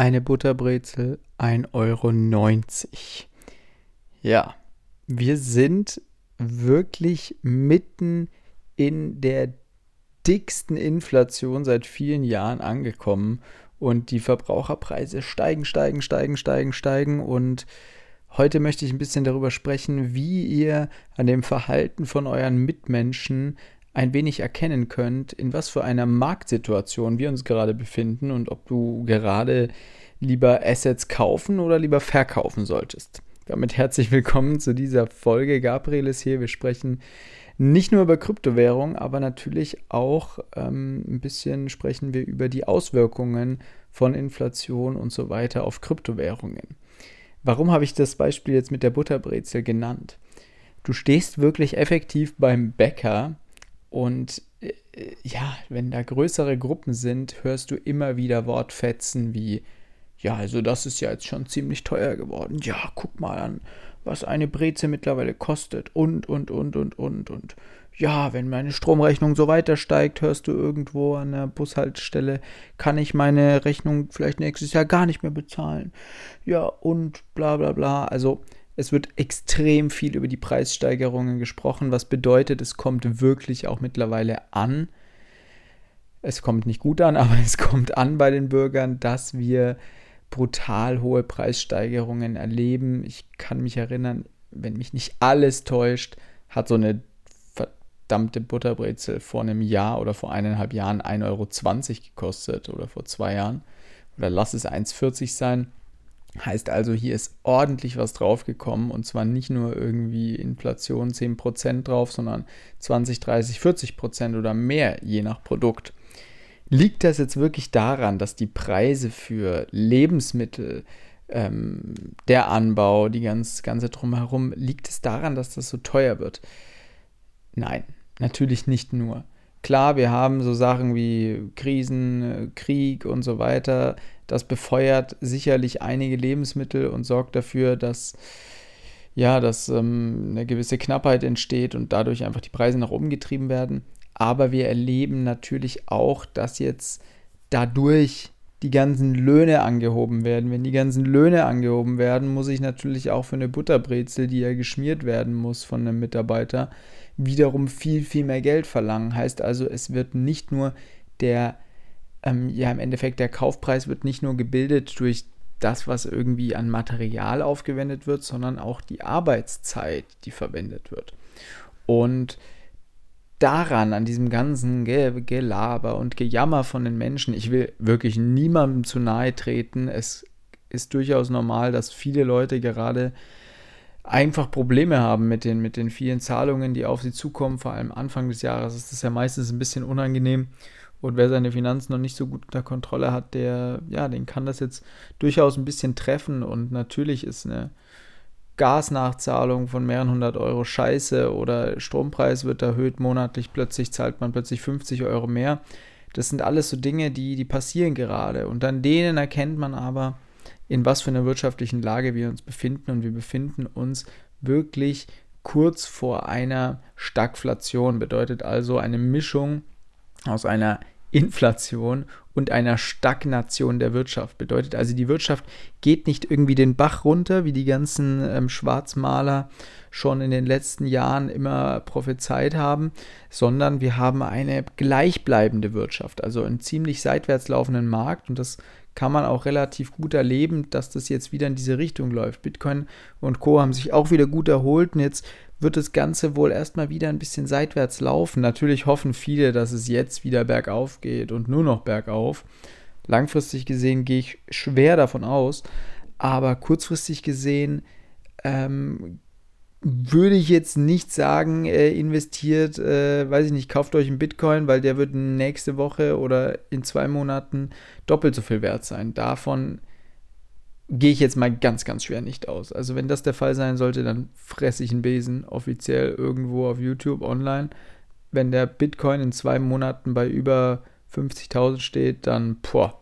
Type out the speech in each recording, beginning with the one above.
eine Butterbrezel 1,90 Euro. Ja, wir sind wirklich mitten in der dicksten Inflation seit vielen Jahren angekommen und die Verbraucherpreise steigen, steigen, steigen, steigen, steigen und heute möchte ich ein bisschen darüber sprechen, wie ihr an dem Verhalten von euren Mitmenschen ein wenig erkennen könnt, in was für einer Marktsituation wir uns gerade befinden und ob du gerade lieber Assets kaufen oder lieber verkaufen solltest. Damit herzlich willkommen zu dieser Folge. Gabriel ist hier. Wir sprechen nicht nur über Kryptowährung, aber natürlich auch ähm, ein bisschen sprechen wir über die Auswirkungen von Inflation und so weiter auf Kryptowährungen. Warum habe ich das Beispiel jetzt mit der Butterbrezel genannt? Du stehst wirklich effektiv beim Bäcker und äh, ja, wenn da größere Gruppen sind, hörst du immer wieder Wortfetzen wie, ja, also das ist ja jetzt schon ziemlich teuer geworden. Ja, guck mal an, was eine Breze mittlerweile kostet und, und, und, und, und, und. Ja, wenn meine Stromrechnung so weiter steigt, hörst du irgendwo an der Bushaltestelle, kann ich meine Rechnung vielleicht nächstes Jahr gar nicht mehr bezahlen. Ja, und bla bla bla. Also, es wird extrem viel über die Preissteigerungen gesprochen, was bedeutet, es kommt wirklich auch mittlerweile an. Es kommt nicht gut an, aber es kommt an bei den Bürgern, dass wir brutal hohe Preissteigerungen erleben. Ich kann mich erinnern, wenn mich nicht alles täuscht, hat so eine verdammte Butterbrezel vor einem Jahr oder vor eineinhalb Jahren 1,20 Euro gekostet oder vor zwei Jahren. Oder lass es 1,40 sein. Heißt also, hier ist ordentlich was draufgekommen und zwar nicht nur irgendwie Inflation 10% drauf, sondern 20, 30, 40% oder mehr je nach Produkt. Liegt das jetzt wirklich daran, dass die Preise für Lebensmittel, ähm, der Anbau, die ganz, ganze drumherum, liegt es daran, dass das so teuer wird? Nein, natürlich nicht nur. Klar, wir haben so Sachen wie Krisen, äh, Krieg und so weiter. Das befeuert sicherlich einige Lebensmittel und sorgt dafür, dass ja, dass ähm, eine gewisse Knappheit entsteht und dadurch einfach die Preise nach oben getrieben werden. Aber wir erleben natürlich auch, dass jetzt dadurch die ganzen Löhne angehoben werden. Wenn die ganzen Löhne angehoben werden, muss ich natürlich auch für eine Butterbrezel, die ja geschmiert werden muss von einem Mitarbeiter, wiederum viel, viel mehr Geld verlangen. Heißt also, es wird nicht nur der, ähm, ja, im Endeffekt der Kaufpreis wird nicht nur gebildet durch das, was irgendwie an Material aufgewendet wird, sondern auch die Arbeitszeit, die verwendet wird. Und daran, an diesem ganzen Gelaber und Gejammer von den Menschen, ich will wirklich niemandem zu nahe treten. Es ist durchaus normal, dass viele Leute gerade einfach Probleme haben mit den, mit den vielen Zahlungen, die auf sie zukommen. Vor allem Anfang des Jahres ist das ja meistens ein bisschen unangenehm. Und wer seine Finanzen noch nicht so gut unter Kontrolle hat, der, ja, den kann das jetzt durchaus ein bisschen treffen. Und natürlich ist eine Gasnachzahlung von mehreren hundert Euro scheiße oder Strompreis wird erhöht monatlich, plötzlich zahlt man plötzlich 50 Euro mehr. Das sind alles so Dinge, die, die passieren gerade. Und an denen erkennt man aber, in was für einer wirtschaftlichen Lage wir uns befinden. Und wir befinden uns wirklich kurz vor einer Stagflation. Bedeutet also eine Mischung aus einer Inflation und einer Stagnation der Wirtschaft. Bedeutet also, die Wirtschaft geht nicht irgendwie den Bach runter, wie die ganzen ähm, Schwarzmaler schon in den letzten Jahren immer prophezeit haben, sondern wir haben eine gleichbleibende Wirtschaft, also einen ziemlich seitwärts laufenden Markt und das kann man auch relativ gut erleben, dass das jetzt wieder in diese Richtung läuft. Bitcoin und Co. haben sich auch wieder gut erholt und jetzt wird das Ganze wohl erstmal wieder ein bisschen seitwärts laufen. Natürlich hoffen viele, dass es jetzt wieder bergauf geht und nur noch bergauf. Langfristig gesehen gehe ich schwer davon aus, aber kurzfristig gesehen ähm, würde ich jetzt nicht sagen, äh, investiert, äh, weiß ich nicht, kauft euch einen Bitcoin, weil der wird nächste Woche oder in zwei Monaten doppelt so viel wert sein. Davon gehe ich jetzt mal ganz, ganz schwer nicht aus. Also wenn das der Fall sein sollte, dann fresse ich einen Besen offiziell irgendwo auf YouTube online. Wenn der Bitcoin in zwei Monaten bei über 50.000 steht, dann boah.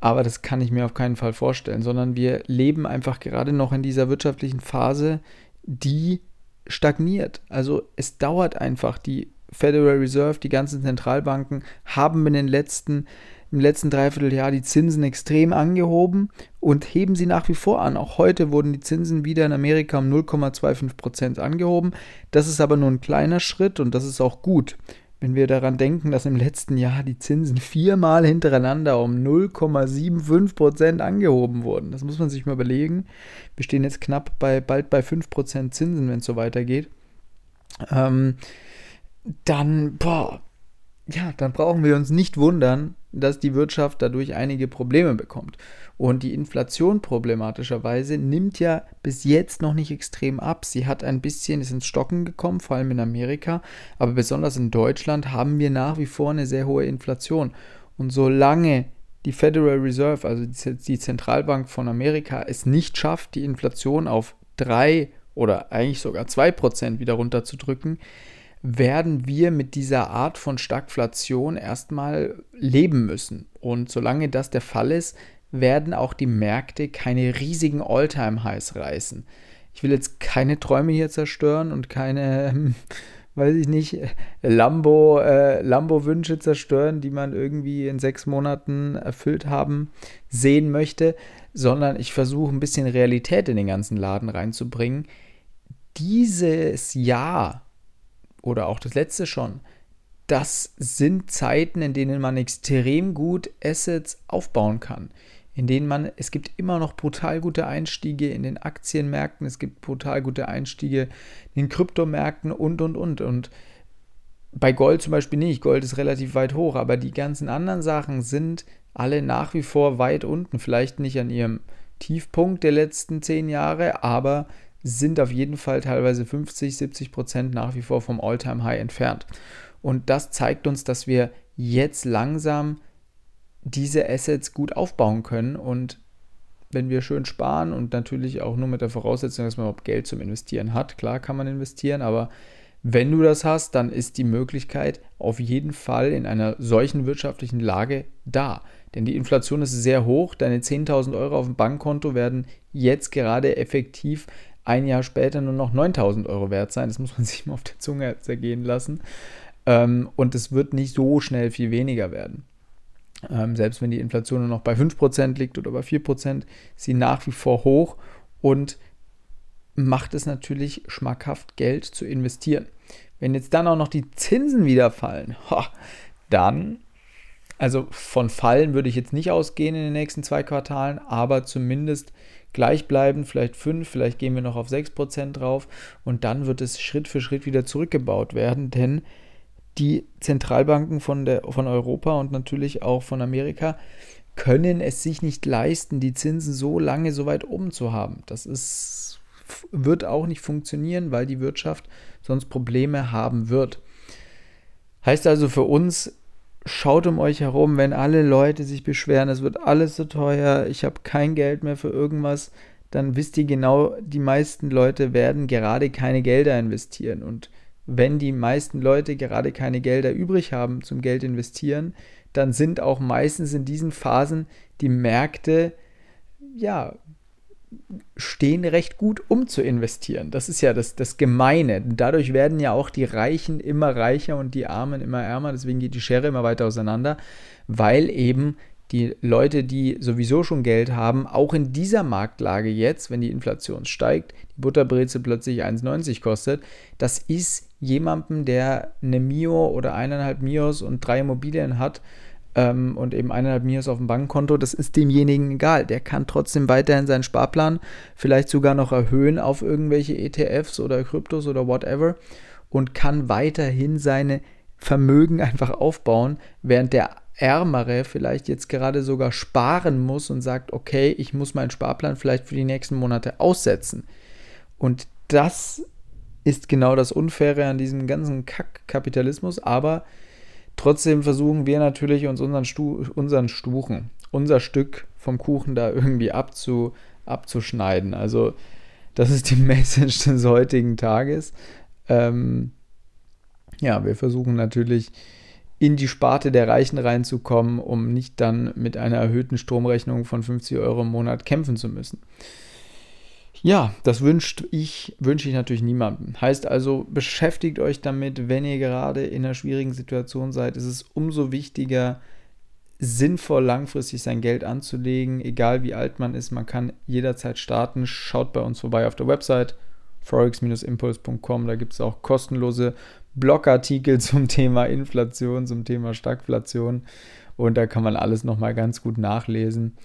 Aber das kann ich mir auf keinen Fall vorstellen, sondern wir leben einfach gerade noch in dieser wirtschaftlichen Phase, die stagniert. Also es dauert einfach. Die Federal Reserve, die ganzen Zentralbanken haben in den letzten im letzten Dreivierteljahr die Zinsen extrem angehoben und heben sie nach wie vor an. Auch heute wurden die Zinsen wieder in Amerika um 0,25 Prozent angehoben. Das ist aber nur ein kleiner Schritt und das ist auch gut. Wenn wir daran denken, dass im letzten Jahr die Zinsen viermal hintereinander um 0,75 Prozent angehoben wurden. Das muss man sich mal überlegen. Wir stehen jetzt knapp bei bald bei 5 Prozent Zinsen, wenn es so weitergeht. Ähm, dann, boah, ja, dann brauchen wir uns nicht wundern, dass die Wirtschaft dadurch einige Probleme bekommt. Und die Inflation problematischerweise nimmt ja bis jetzt noch nicht extrem ab. Sie hat ein bisschen, ist ins Stocken gekommen, vor allem in Amerika, aber besonders in Deutschland haben wir nach wie vor eine sehr hohe Inflation. Und solange die Federal Reserve, also die Zentralbank von Amerika, es nicht schafft, die Inflation auf 3 oder eigentlich sogar 2% wieder runterzudrücken, werden wir mit dieser Art von Stagflation erstmal leben müssen. Und solange das der Fall ist, werden auch die Märkte keine riesigen All-Time-Highs reißen. Ich will jetzt keine Träume hier zerstören und keine, weiß ich nicht, Lambo, äh, Lambo-Wünsche zerstören, die man irgendwie in sechs Monaten erfüllt haben sehen möchte, sondern ich versuche ein bisschen Realität in den ganzen Laden reinzubringen. Dieses Jahr oder auch das letzte schon, das sind Zeiten, in denen man extrem gut Assets aufbauen kann. In denen man, es gibt immer noch brutal gute Einstiege in den Aktienmärkten, es gibt brutal gute Einstiege in den Kryptomärkten und, und, und. Und bei Gold zum Beispiel nicht. Gold ist relativ weit hoch, aber die ganzen anderen Sachen sind alle nach wie vor weit unten. Vielleicht nicht an ihrem Tiefpunkt der letzten zehn Jahre, aber sind auf jeden Fall teilweise 50, 70 Prozent nach wie vor vom All-Time-High entfernt. Und das zeigt uns, dass wir jetzt langsam diese Assets gut aufbauen können und wenn wir schön sparen und natürlich auch nur mit der Voraussetzung, dass man überhaupt Geld zum Investieren hat, klar kann man investieren, aber wenn du das hast, dann ist die Möglichkeit auf jeden Fall in einer solchen wirtschaftlichen Lage da. Denn die Inflation ist sehr hoch. Deine 10.000 Euro auf dem Bankkonto werden jetzt gerade effektiv ein Jahr später nur noch 9000 Euro wert sein. Das muss man sich mal auf der Zunge zergehen lassen. Ähm, und es wird nicht so schnell viel weniger werden. Ähm, selbst wenn die Inflation nur noch bei 5% liegt oder bei 4%, ist sie nach wie vor hoch und macht es natürlich schmackhaft, Geld zu investieren. Wenn jetzt dann auch noch die Zinsen wieder fallen, ho, dann, also von Fallen würde ich jetzt nicht ausgehen in den nächsten zwei Quartalen, aber zumindest gleich bleiben, vielleicht 5, vielleicht gehen wir noch auf 6% drauf und dann wird es Schritt für Schritt wieder zurückgebaut werden, denn die Zentralbanken von, der, von Europa und natürlich auch von Amerika können es sich nicht leisten, die Zinsen so lange so weit oben zu haben. Das ist, wird auch nicht funktionieren, weil die Wirtschaft sonst Probleme haben wird. Heißt also für uns, schaut um euch herum, wenn alle Leute sich beschweren, es wird alles so teuer, ich habe kein Geld mehr für irgendwas, dann wisst ihr genau, die meisten Leute werden gerade keine Gelder investieren. Und wenn die meisten Leute gerade keine Gelder übrig haben zum Geld investieren, dann sind auch meistens in diesen Phasen die Märkte ja stehen recht gut, um zu investieren. Das ist ja das, das Gemeine. Dadurch werden ja auch die Reichen immer reicher und die Armen immer ärmer. Deswegen geht die Schere immer weiter auseinander, weil eben die Leute, die sowieso schon Geld haben, auch in dieser Marktlage jetzt, wenn die Inflation steigt, die Butterbrezel plötzlich 1,90 kostet, das ist jemandem, der eine Mio oder eineinhalb Mios und drei Immobilien hat, ähm, und eben eineinhalb Mios auf dem Bankkonto, das ist demjenigen egal. Der kann trotzdem weiterhin seinen Sparplan vielleicht sogar noch erhöhen auf irgendwelche ETFs oder Kryptos oder whatever und kann weiterhin seine Vermögen einfach aufbauen, während der Ärmere vielleicht jetzt gerade sogar sparen muss und sagt, okay, ich muss meinen Sparplan vielleicht für die nächsten Monate aussetzen. Und das ist genau das Unfaire an diesem ganzen Kack-Kapitalismus, aber Trotzdem versuchen wir natürlich uns unseren, Stu unseren Stuchen, unser Stück vom Kuchen da irgendwie abzu abzuschneiden. Also das ist die Message des heutigen Tages. Ähm, ja, wir versuchen natürlich in die Sparte der Reichen reinzukommen, um nicht dann mit einer erhöhten Stromrechnung von 50 Euro im Monat kämpfen zu müssen. Ja, das wünscht ich, wünsche ich natürlich niemandem. Heißt also, beschäftigt euch damit, wenn ihr gerade in einer schwierigen Situation seid. ist Es umso wichtiger, sinnvoll, langfristig sein Geld anzulegen, egal wie alt man ist. Man kann jederzeit starten. Schaut bei uns vorbei auf der Website forex-impuls.com. Da gibt es auch kostenlose Blogartikel zum Thema Inflation, zum Thema Stagflation. Und da kann man alles nochmal ganz gut nachlesen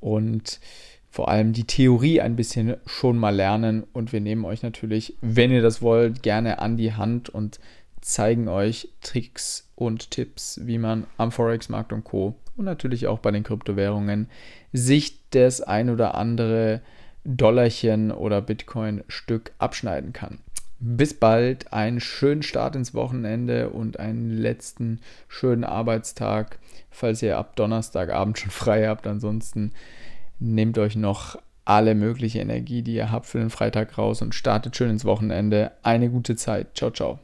und vor allem die Theorie ein bisschen schon mal lernen. Und wir nehmen euch natürlich, wenn ihr das wollt, gerne an die Hand und zeigen euch Tricks und Tipps, wie man am Forex-Markt und Co. und natürlich auch bei den Kryptowährungen sich das ein oder andere Dollarchen oder Bitcoin-Stück abschneiden kann. Bis bald, einen schönen Start ins Wochenende und einen letzten schönen Arbeitstag, falls ihr ab Donnerstagabend schon frei habt. Ansonsten nehmt euch noch alle mögliche Energie, die ihr habt für den Freitag raus und startet schön ins Wochenende. Eine gute Zeit. Ciao, ciao.